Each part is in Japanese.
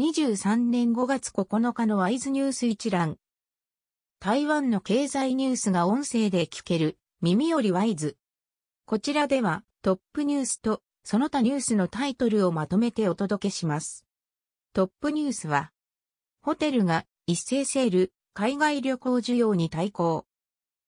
2023年5月9日のワイズニュース一覧。台湾の経済ニュースが音声で聞ける、耳よりワイズ。こちらでは、トップニュースと、その他ニュースのタイトルをまとめてお届けします。トップニュースは、ホテルが一斉セール、海外旅行需要に対抗。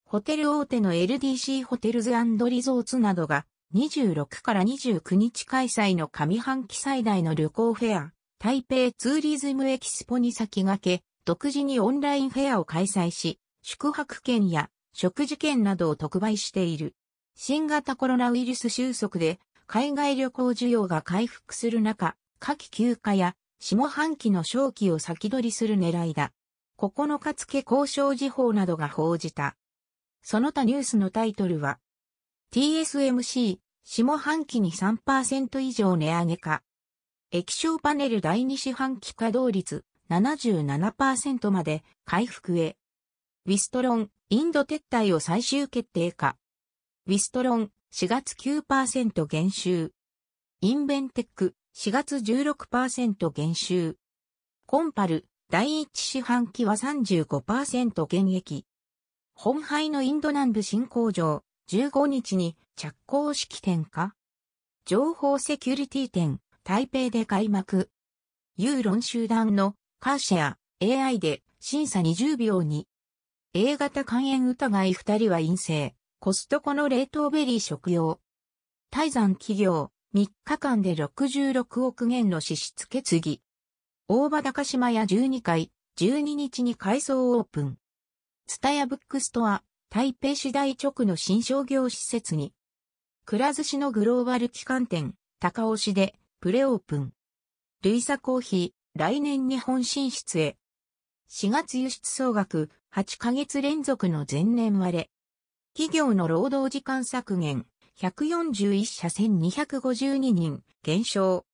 ホテル大手の LDC ホテルズリゾーツなどが26から29日開催の上半期最大の旅行フェア、台北ツーリズムエキスポに先駆け、独自にオンラインフェアを開催し、宿泊券や食事券などを特売している。新型コロナウイルス収束で海外旅行需要が回復する中、夏季休暇や下半期の正気を先取りする狙いだ。9日付交渉時報などが報じた。その他ニュースのタイトルは、TSMC、下半期に3%以上値上げか。液晶パネル第2四半期稼働率77%まで回復へ。ウィストロン、インド撤退を最終決定か。ウィストロン、4月9%減収。インベンテック、4月16%減収。コンパル、第一四半期は35%減益。鴻海のインド南部新工場、15日に着工式典か情報セキュリティ展、台北で開幕。ユーロン集団のカーシェア、AI で審査20秒に。A 型肝炎疑い2人は陰性。コストコの冷凍ベリー食用。泰山企業、3日間で66億元の支出決議。大葉高島屋12階、12日に改装オープン。ツタヤブックストア、台北市大直の新商業施設に。くら寿司のグローバル機関店、高尾市でプレオープン。ルイサコーヒー、来年日本進出へ。4月輸出総額、8ヶ月連続の前年割れ。企業の労働時間削減、141社1252人、減少。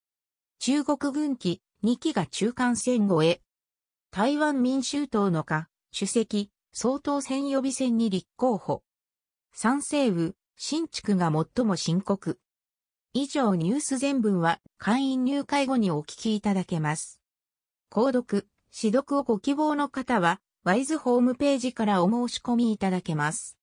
中国軍機、2機が中間戦後へ。台湾民衆党の下、主席、総統選予備選に立候補。賛成部、新築が最も深刻。以上ニュース全文は会員入会後にお聞きいただけます。購読、指読をご希望の方は、ワイズホームページからお申し込みいただけます。